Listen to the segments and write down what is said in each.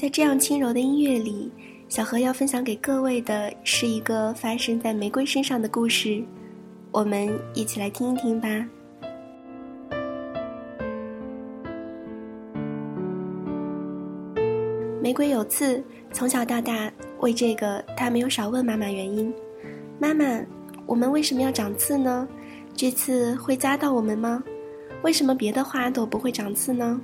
在这样轻柔的音乐里，小何要分享给各位的是一个发生在玫瑰身上的故事，我们一起来听一听吧。玫瑰有刺，从小到大，为这个他没有少问妈妈原因。妈妈，我们为什么要长刺呢？这刺会扎到我们吗？为什么别的花朵不会长刺呢？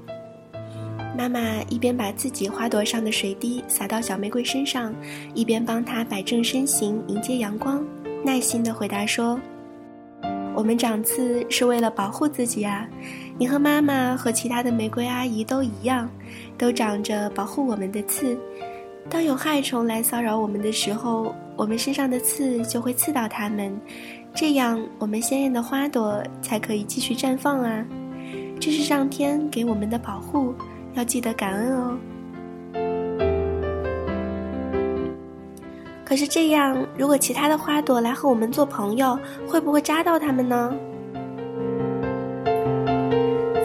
妈妈一边把自己花朵上的水滴洒到小玫瑰身上，一边帮她摆正身形迎接阳光，耐心地回答说：“我们长刺是为了保护自己啊！你和妈妈和其他的玫瑰阿姨都一样，都长着保护我们的刺。当有害虫来骚扰我们的时候，我们身上的刺就会刺到它们，这样我们鲜艳的花朵才可以继续绽放啊！这是上天给我们的保护。”要记得感恩哦。可是这样，如果其他的花朵来和我们做朋友，会不会扎到它们呢？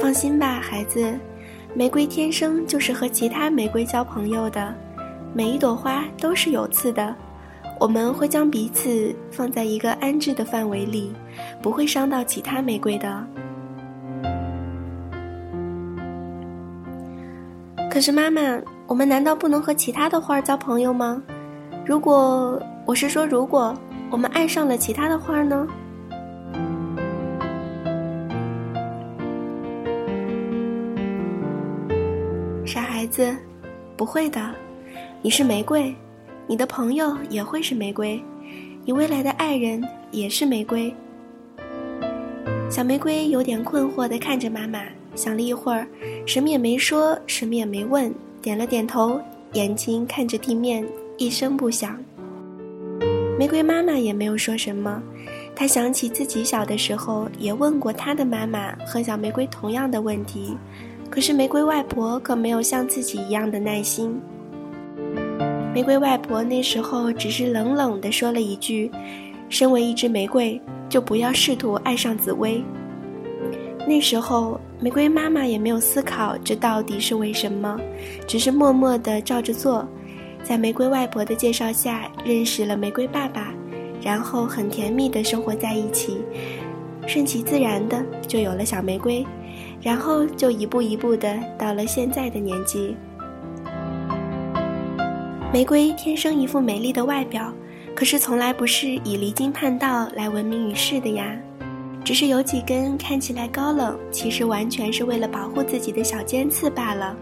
放心吧，孩子，玫瑰天生就是和其他玫瑰交朋友的。每一朵花都是有刺的，我们会将彼此放在一个安置的范围里，不会伤到其他玫瑰的。可是妈妈，我们难道不能和其他的花交朋友吗？如果我是说，如果我们爱上了其他的花呢？傻孩子，不会的。你是玫瑰，你的朋友也会是玫瑰，你未来的爱人也是玫瑰。小玫瑰有点困惑的看着妈妈。想了一会儿，什么也没说，什么也没问，点了点头，眼睛看着地面，一声不响。玫瑰妈妈也没有说什么，她想起自己小的时候也问过她的妈妈和小玫瑰同样的问题，可是玫瑰外婆可没有像自己一样的耐心。玫瑰外婆那时候只是冷冷地说了一句：“身为一只玫瑰，就不要试图爱上紫薇。”那时候，玫瑰妈妈也没有思考这到底是为什么，只是默默地照着做，在玫瑰外婆的介绍下认识了玫瑰爸爸，然后很甜蜜地生活在一起，顺其自然的就有了小玫瑰，然后就一步一步的到了现在的年纪。玫瑰天生一副美丽的外表，可是从来不是以离经叛道来闻名于世的呀。只是有几根看起来高冷，其实完全是为了保护自己的小尖刺罢了。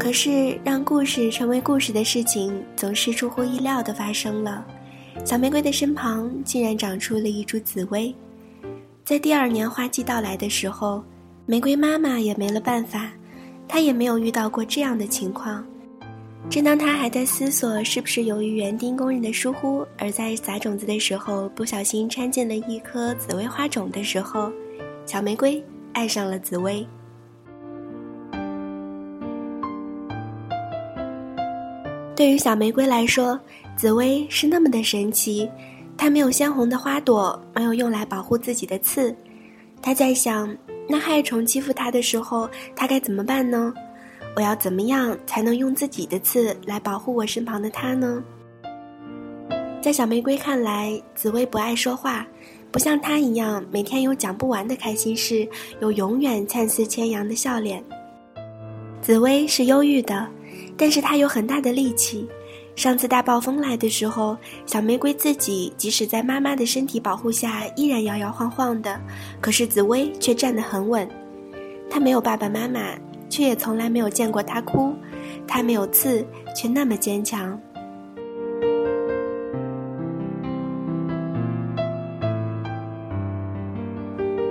可是，让故事成为故事的事情，总是出乎意料的发生了。小玫瑰的身旁竟然长出了一株紫薇。在第二年花季到来的时候，玫瑰妈妈也没了办法，她也没有遇到过这样的情况。正当她还在思索是不是由于园丁工人的疏忽，而在撒种子的时候不小心掺进了一颗紫薇花种的时候，小玫瑰爱上了紫薇。对于小玫瑰来说，紫薇是那么的神奇。它没有鲜红的花朵，没有用来保护自己的刺。它在想，那害虫欺负它的时候，它该怎么办呢？我要怎么样才能用自己的刺来保护我身旁的它呢？在小玫瑰看来，紫薇不爱说话，不像它一样每天有讲不完的开心事，有永远灿似千阳的笑脸。紫薇是忧郁的。但是它有很大的力气。上次大暴风来的时候，小玫瑰自己即使在妈妈的身体保护下，依然摇摇晃晃的，可是紫薇却站得很稳。她没有爸爸妈妈，却也从来没有见过她哭。她没有刺，却那么坚强。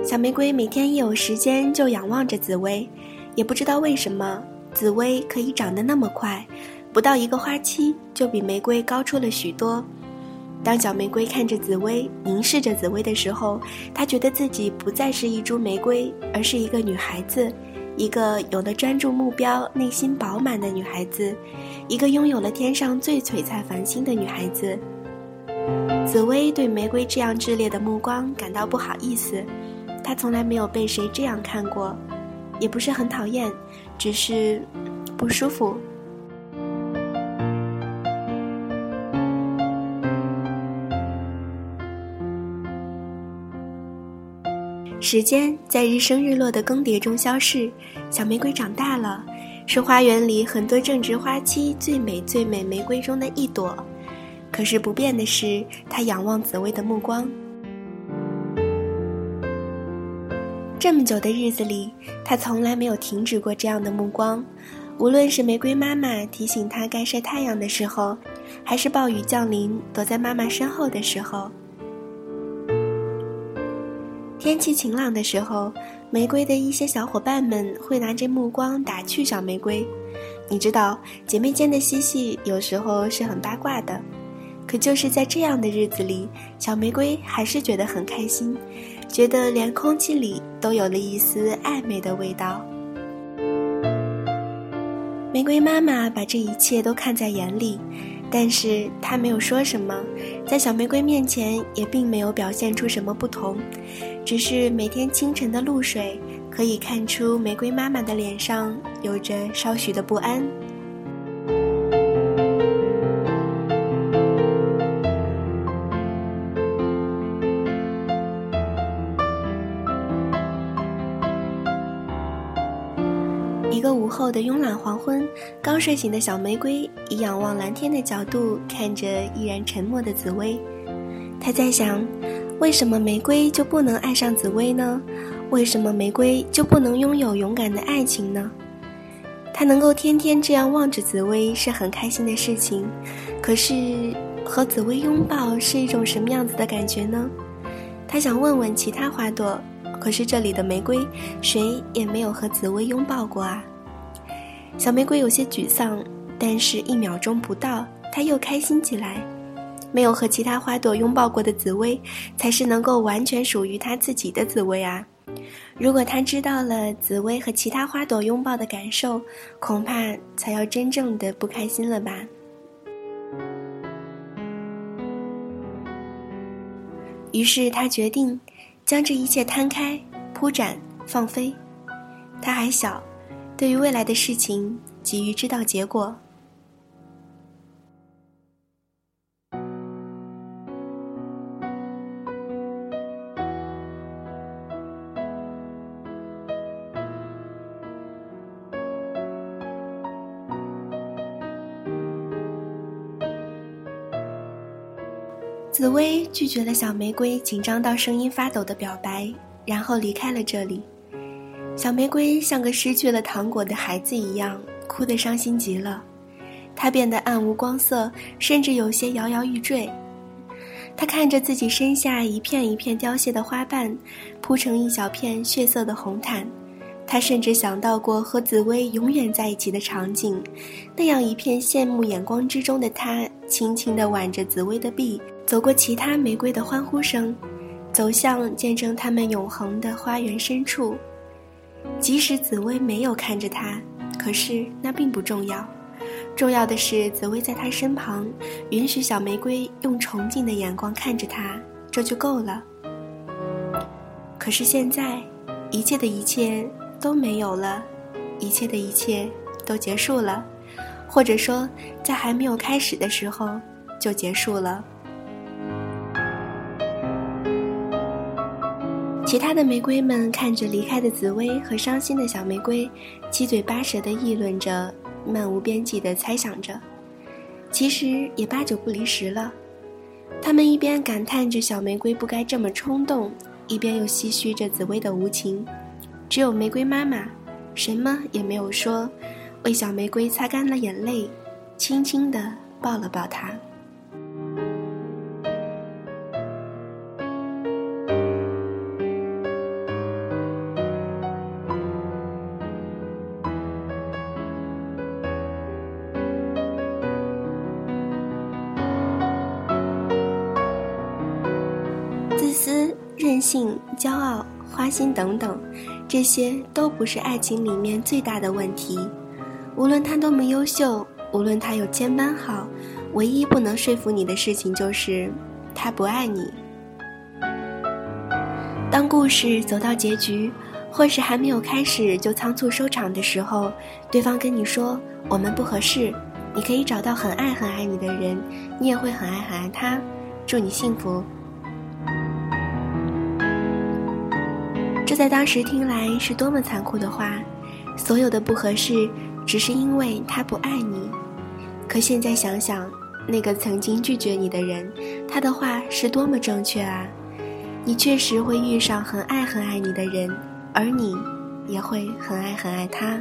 小玫瑰每天一有时间就仰望着紫薇，也不知道为什么。紫薇可以长得那么快，不到一个花期就比玫瑰高出了许多。当小玫瑰看着紫薇，凝视着紫薇的时候，她觉得自己不再是一株玫瑰，而是一个女孩子，一个有了专注目标、内心饱满的女孩子，一个拥有了天上最璀璨繁星的女孩子。紫薇对玫瑰这样炽烈的目光感到不好意思，她从来没有被谁这样看过，也不是很讨厌，只是不舒服。时间在日升日落的更迭中消逝，小玫瑰长大了，是花园里很多正值花期、最美最美玫瑰中的一朵。可是不变的是，它仰望紫薇的目光。这么久的日子里，她从来没有停止过这样的目光。无论是玫瑰妈妈提醒她该晒太阳的时候，还是暴雨降临躲在妈妈身后的时候。天气晴朗的时候，玫瑰的一些小伙伴们会拿着目光打趣小玫瑰。你知道，姐妹间的嬉戏有时候是很八卦的。可就是在这样的日子里，小玫瑰还是觉得很开心，觉得连空气里都有了一丝暧昧的味道。玫瑰妈妈把这一切都看在眼里。但是她没有说什么，在小玫瑰面前也并没有表现出什么不同，只是每天清晨的露水可以看出玫瑰妈妈的脸上有着稍许的不安。一个午后的慵懒黄昏，刚睡醒的小玫瑰以仰望蓝天的角度看着依然沉默的紫薇。他在想：为什么玫瑰就不能爱上紫薇呢？为什么玫瑰就不能拥有勇敢的爱情呢？他能够天天这样望着紫薇是很开心的事情，可是和紫薇拥抱是一种什么样子的感觉呢？他想问问其他花朵，可是这里的玫瑰谁也没有和紫薇拥抱过啊。小玫瑰有些沮丧，但是一秒钟不到，她又开心起来。没有和其他花朵拥抱过的紫薇，才是能够完全属于她自己的紫薇啊！如果她知道了紫薇和其他花朵拥抱的感受，恐怕才要真正的不开心了吧。于是她决定，将这一切摊开、铺展、放飞。他还小。对于未来的事情，急于知道结果。紫薇拒绝了小玫瑰紧张到声音发抖的表白，然后离开了这里。小玫瑰像个失去了糖果的孩子一样，哭得伤心极了。她变得暗无光色，甚至有些摇摇欲坠。她看着自己身下一片一片凋谢的花瓣，铺成一小片血色的红毯。她甚至想到过和紫薇永远在一起的场景，那样一片羡慕眼光之中的她，轻轻地挽着紫薇的臂，走过其他玫瑰的欢呼声，走向见证他们永恒的花园深处。即使紫薇没有看着他，可是那并不重要。重要的是紫薇在他身旁，允许小玫瑰用崇敬的眼光看着他，这就够了。可是现在，一切的一切都没有了，一切的一切都结束了，或者说，在还没有开始的时候就结束了。其他的玫瑰们看着离开的紫薇和伤心的小玫瑰，七嘴八舌地议论着，漫无边际地猜想着，其实也八九不离十了。他们一边感叹着小玫瑰不该这么冲动，一边又唏嘘着紫薇的无情。只有玫瑰妈妈，什么也没有说，为小玫瑰擦干了眼泪，轻轻地抱了抱她。性、骄傲、花心等等，这些都不是爱情里面最大的问题。无论他多么优秀，无论他有千般好，唯一不能说服你的事情就是他不爱你。当故事走到结局，或是还没有开始就仓促收场的时候，对方跟你说我们不合适，你可以找到很爱很爱你的人，你也会很爱很爱他。祝你幸福。在当时听来是多么残酷的话，所有的不合适，只是因为他不爱你。可现在想想，那个曾经拒绝你的人，他的话是多么正确啊！你确实会遇上很爱很爱你的人，而你，也会很爱很爱他。